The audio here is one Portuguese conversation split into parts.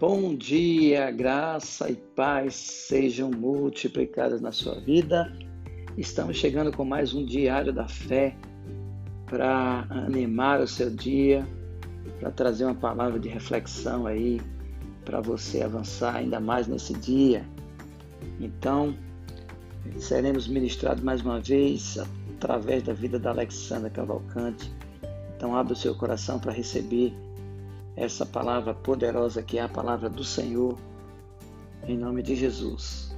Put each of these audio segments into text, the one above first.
Bom dia, graça e paz sejam multiplicadas na sua vida. Estamos chegando com mais um diário da fé para animar o seu dia, para trazer uma palavra de reflexão aí para você avançar ainda mais nesse dia. Então, seremos ministrados mais uma vez através da vida da Alexandra Cavalcante. Então, abra o seu coração para receber essa palavra poderosa que é a palavra do Senhor, em nome de Jesus.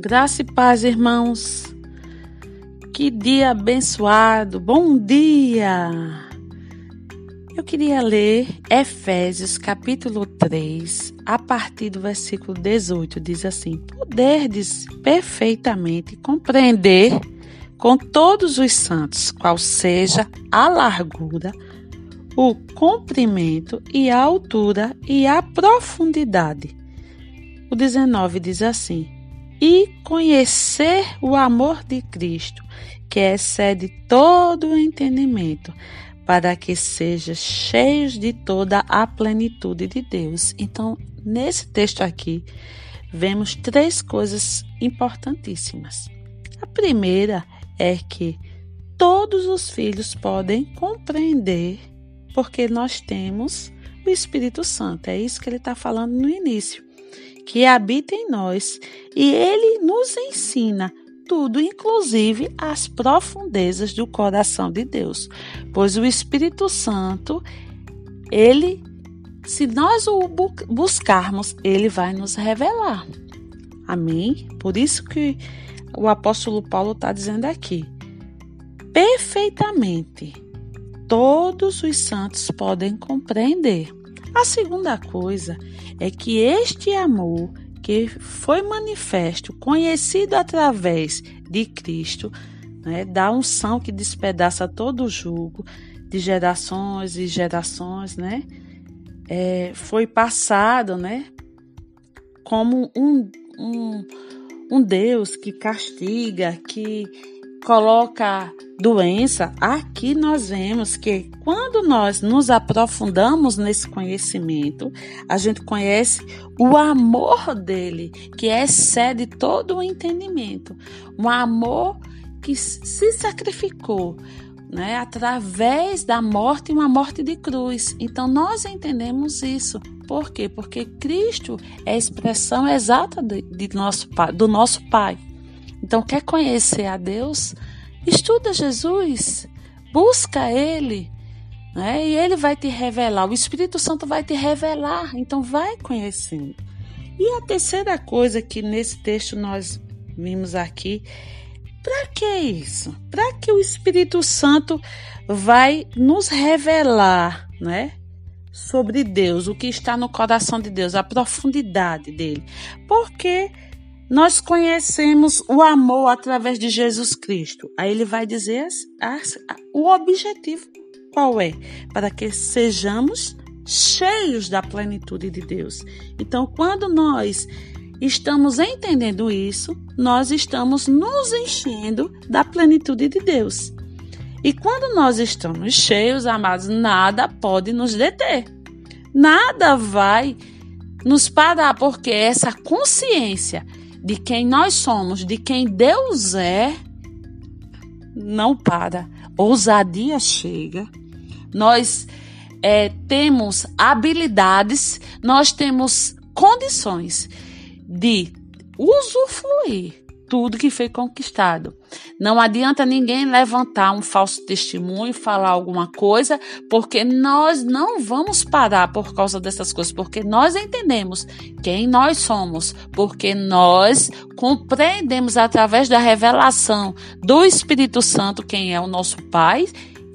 Graça e paz, irmãos. Que dia abençoado. Bom dia. Eu queria ler Efésios capítulo 3, a partir do versículo 18, diz assim: Poderdes perfeitamente compreender com todos os santos qual seja a largura, o comprimento e a altura e a profundidade. O 19 diz assim: E conhecer o amor de Cristo, que excede todo o entendimento para que sejam cheios de toda a plenitude de Deus. Então, nesse texto aqui, vemos três coisas importantíssimas. A primeira é que todos os filhos podem compreender porque nós temos o Espírito Santo. É isso que ele está falando no início. Que habita em nós e ele nos ensina tudo, inclusive as profundezas do coração de Deus. Pois o Espírito Santo, ele, se nós o buscarmos, ele vai nos revelar. Amém? Por isso que o apóstolo Paulo está dizendo aqui: perfeitamente, todos os santos podem compreender. A segunda coisa é que este amor que foi manifesto, conhecido através de Cristo, né, da unção que despedaça todo o jugo de gerações e gerações, né, é, foi passado, né, como um, um, um Deus que castiga, que coloca doença, aqui nós vemos que quando nós nos aprofundamos nesse conhecimento, a gente conhece o amor dele, que excede todo o entendimento. Um amor que se sacrificou, né, através da morte, uma morte de cruz. Então nós entendemos isso. Por quê? Porque Cristo é a expressão exata de, de nosso do nosso Pai. Então, quer conhecer a Deus? Estuda Jesus, busca Ele, né? e Ele vai te revelar. O Espírito Santo vai te revelar. Então, vai conhecendo. E a terceira coisa que nesse texto nós vimos aqui, para que isso? Para que o Espírito Santo vai nos revelar, né? Sobre Deus, o que está no coração de Deus, a profundidade dele. Porque nós conhecemos o amor através de Jesus Cristo. Aí ele vai dizer o objetivo qual é? Para que sejamos cheios da plenitude de Deus. Então, quando nós estamos entendendo isso, nós estamos nos enchendo da plenitude de Deus. E quando nós estamos cheios, amados, nada pode nos deter. Nada vai nos parar, porque essa consciência de quem nós somos, de quem Deus é, não para. Ousadia chega. Nós é, temos habilidades, nós temos condições de usufruir tudo que foi conquistado. Não adianta ninguém levantar um falso testemunho, falar alguma coisa, porque nós não vamos parar por causa dessas coisas, porque nós entendemos quem nós somos, porque nós compreendemos através da revelação do Espírito Santo quem é o nosso Pai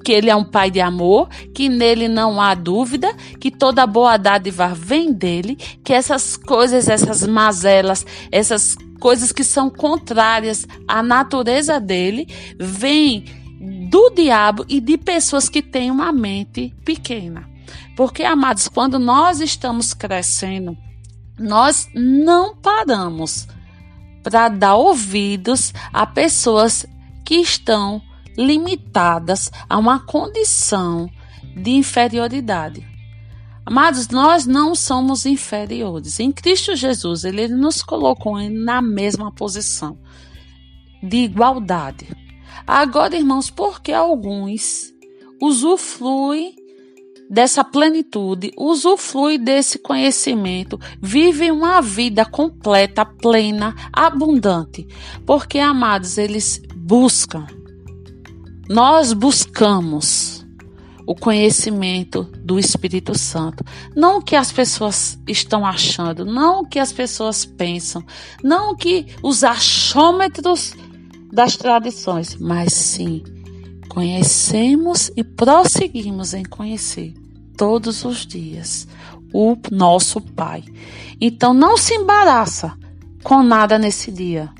que ele é um pai de amor, que nele não há dúvida, que toda boa dádiva vem dele, que essas coisas, essas mazelas, essas coisas que são contrárias à natureza dele, vêm do diabo e de pessoas que têm uma mente pequena. Porque, amados, quando nós estamos crescendo, nós não paramos para dar ouvidos a pessoas que estão limitadas a uma condição de inferioridade. Amados, nós não somos inferiores. Em Cristo Jesus, ele nos colocou na mesma posição de igualdade. Agora, irmãos, porque alguns usufruem dessa plenitude, usufruem desse conhecimento, vivem uma vida completa, plena, abundante. Porque, amados, eles buscam. Nós buscamos o conhecimento do Espírito Santo. Não o que as pessoas estão achando, não o que as pessoas pensam, não o que os achômetros das tradições, mas sim conhecemos e prosseguimos em conhecer todos os dias o nosso Pai. Então não se embaraça com nada nesse dia.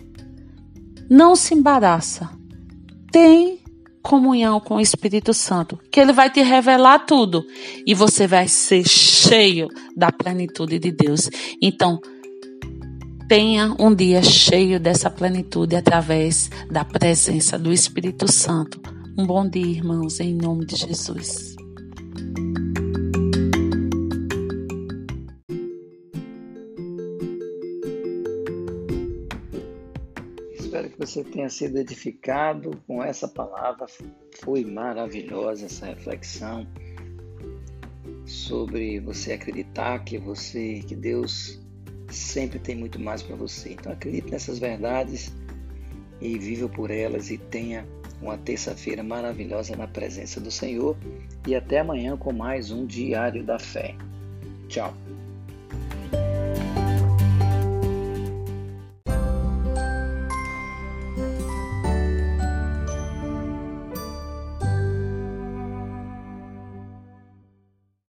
Não se embaraça. Tem comunhão com o Espírito Santo, que ele vai te revelar tudo e você vai ser cheio da plenitude de Deus. Então, tenha um dia cheio dessa plenitude através da presença do Espírito Santo. Um bom dia, irmãos, em nome de Jesus. Espero que você tenha sido edificado com essa palavra. Foi maravilhosa essa reflexão sobre você acreditar que você, que Deus sempre tem muito mais para você. Então acredite nessas verdades e viva por elas e tenha uma terça-feira maravilhosa na presença do Senhor. E até amanhã com mais um Diário da Fé. Tchau.